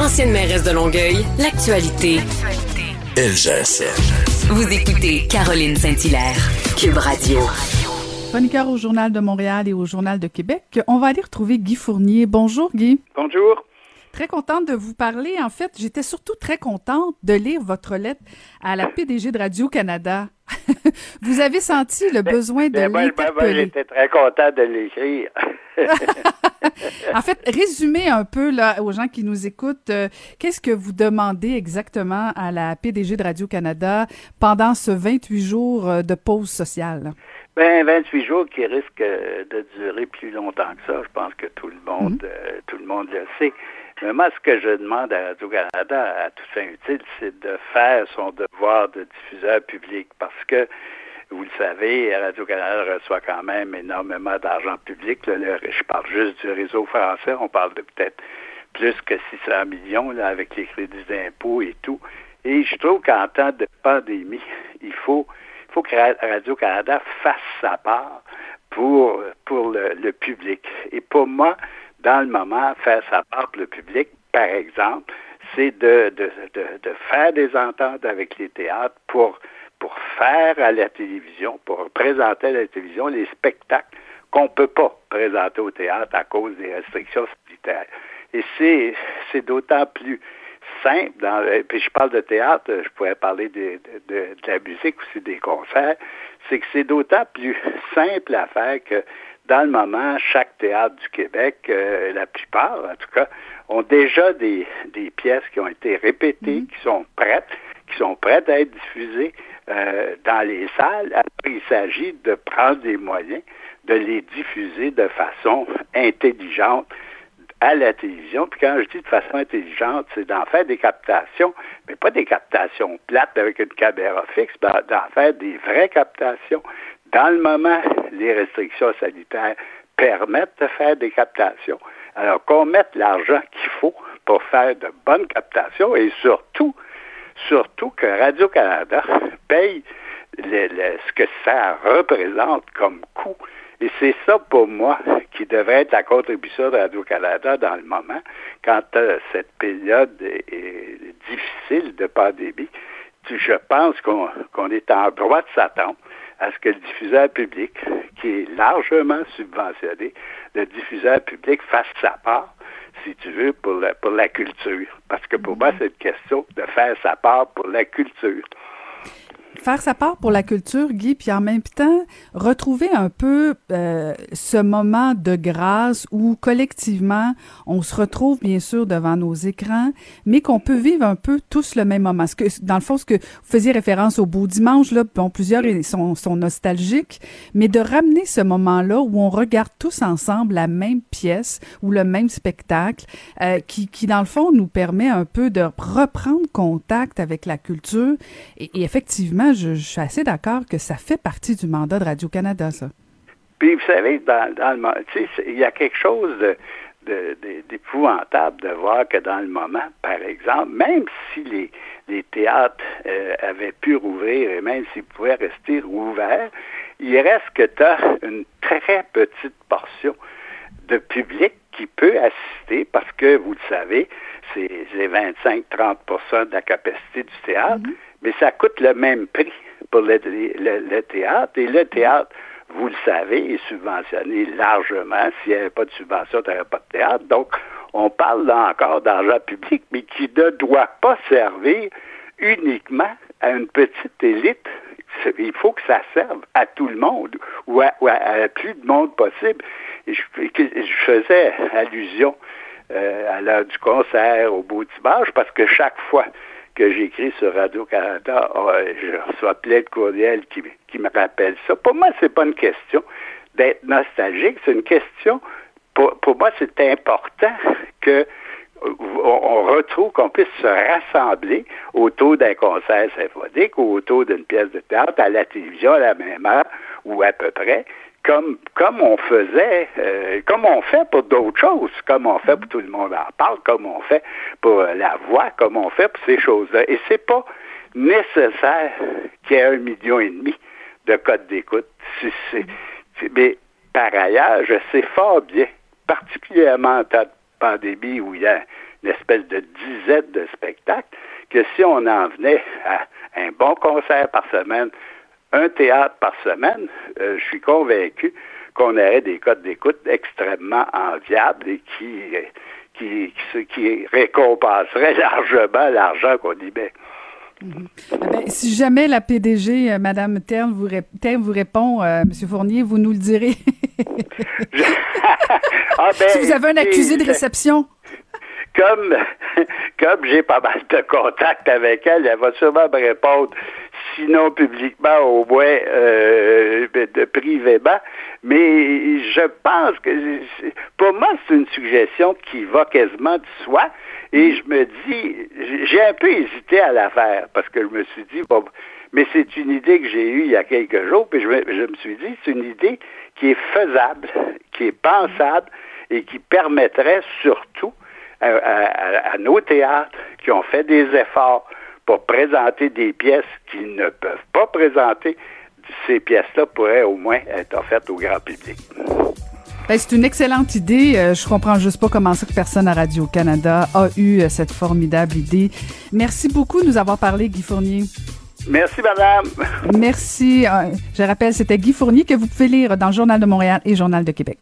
Ancienne mairesse de Longueuil, l'actualité. LGSN. Vous écoutez Caroline Saint-Hilaire, Cube Radio. Chroniqueur au Journal de Montréal et au Journal de Québec, on va aller retrouver Guy Fournier. Bonjour Guy. Bonjour. Très contente de vous parler. En fait, j'étais surtout très contente de lire votre lettre à la PDG de Radio-Canada. vous avez senti le besoin de Ben, moi, l'interpeller. J'étais très content de l'écrire. En fait, résumez un peu là, aux gens qui nous écoutent, euh, qu'est-ce que vous demandez exactement à la PDG de Radio-Canada pendant ce 28 jours euh, de pause sociale? Ben, 28 jours qui risquent euh, de durer plus longtemps que ça. Je pense que tout le monde, euh, tout le monde le sait. Mais moi, ce que je demande à Radio-Canada, à toute fin utile, c'est de faire son devoir de diffuseur public parce que vous le savez, Radio-Canada reçoit quand même énormément d'argent public. Je parle juste du réseau français. On parle de peut-être plus que 600 millions avec les crédits d'impôt et tout. Et je trouve qu'en temps de pandémie, il faut, il faut que Ra- Radio-Canada fasse sa part pour, pour le, public. Et pour moi, dans le moment, faire sa part pour le public, par exemple, c'est de, de, de faire des ententes avec les théâtres pour, pour faire à la télévision, pour présenter à la télévision les spectacles qu'on ne peut pas présenter au théâtre à cause des restrictions sanitaires. Et c'est, c'est d'autant plus simple, dans, et puis je parle de théâtre, je pourrais parler de, de, de, de la musique aussi, des concerts, c'est que c'est d'autant plus simple à faire que dans le moment, chaque théâtre du Québec, euh, la plupart en tout cas, ont déjà des, des pièces qui ont été répétées, qui sont prêtes, qui sont prêtes à être diffusées euh, dans les salles. Alors, il s'agit de prendre des moyens de les diffuser de façon intelligente à la télévision. Puis quand je dis de façon intelligente, c'est d'en faire des captations, mais pas des captations plates avec une caméra fixe, d'en faire des vraies captations. Dans le moment, les restrictions sanitaires permettent de faire des captations. Alors qu'on mette l'argent qu'il faut pour faire de bonnes captations et surtout, surtout que Radio-Canada paye le- le- ce que ça représente comme coût. Et c'est ça pour moi qui devrait être la contribution de Radio-Canada dans le moment, quand euh, cette période est, difficile de pandémie. Je pense qu'on qu'on est en droit de s'attendre à ce que le diffuseur public, qui est largement subventionné, le diffuseur public fasse sa part, si tu veux, pour la, pour la culture. Parce que pour moi, c'est une question de faire sa part pour la culture. Faire sa part pour la culture, Guy, puis en même temps, retrouver un peu euh, ce moment de grâce où collectivement, on se retrouve bien sûr devant nos écrans, mais qu'on peut vivre un peu tous le même moment. Dans le fond, ce que vous faisiez référence au beau dimanche, là, bon, plusieurs sont, sont nostalgiques, mais de ramener ce moment-là où on regarde tous ensemble la même pièce ou le même spectacle, euh, qui, qui dans le fond nous permet un peu de reprendre contact avec la culture. Et, et effectivement, je, je suis assez d'accord que ça fait partie du mandat de Radio-Canada, ça. Puis vous savez, dans, dans le il y a quelque chose de, d'épouvantable de voir que dans le moment, par exemple, même si les, les théâtres euh, avaient pu rouvrir et même s'ils pouvaient rester ouverts, il reste que tu as une très petite portion de public qui peut assister parce que, vous le savez, c'est c'est 25-30% de la capacité du théâtre, mais ça coûte le même prix pour le, théâtre. Et le théâtre, vous le savez, est subventionné largement. S'il n'y avait pas de subvention, tu n'aurais pas de théâtre. Donc, on parle là encore d'argent public, mais qui ne doit pas servir uniquement à une petite élite. Il faut que ça serve à tout le monde ou à, plus de monde possible. Je faisais allusion euh, à l'heure du concert, au beau dimanche, parce que chaque fois que j'écris sur Radio-Canada, oh, je reçois plein de courriels qui, qui me rappellent ça. Pour moi, c'est pas une question d'être nostalgique, c'est une question, pour, pour moi, c'est important que on, retrouve, qu'on puisse se rassembler autour d'un concert symphonique ou autour d'une pièce de théâtre à la télévision à la même heure ou à peu près, comme, comme on faisait, euh, comme on fait pour d'autres choses, comme on fait pour tout le monde en parle, comme on fait pour la voix, comme on fait pour ces choses-là. Et c'est pas nécessaire qu'il y ait un million et demi de codes d'écoute. mais par ailleurs, je sais fort bien, particulièrement en temps de pandémie où il y a une espèce de dizaine de spectacles, que si on en venait à un bon concert par semaine, un théâtre par semaine, euh, je suis convaincu qu'on aurait des codes d'écoute extrêmement enviables et qui, qui, qui, qui récompenseraient largement l'argent qu'on y met. Mhm. Eh ben, si jamais la PDG, euh, Madame Terne, vous, vous répond, euh, Monsieur Fournier, vous nous le direz. ah ben, si vous avez un accusé de réception. Comme, j'ai pas mal de contacts avec elle, elle va sûrement me répondre, sinon publiquement, au moins euh, de privément. Mais je pense que, pour moi, c'est une suggestion qui va quasiment de soi. Et je me dis, j'ai un peu hésité à la faire parce que je me suis dit, bon, mais c'est une idée que j'ai eue il y a quelques jours, puis je me suis dit, c'est une idée qui est faisable, qui est pensable et qui permettrait surtout à, nos théâtres qui ont fait des efforts pour présenter des pièces qu'ils ne peuvent pas présenter, ces pièces-là pourraient au moins être offertes au grand public. Ben, c'est une excellente idée. Euh, je comprends juste pas comment ça que personne à Radio-Canada a eu euh, cette formidable idée. Merci beaucoup de nous avoir parlé, Guy Fournier. Merci, madame. Merci. Euh, je rappelle, c'était Guy Fournier que vous pouvez lire dans le Journal de Montréal et Journal de Québec.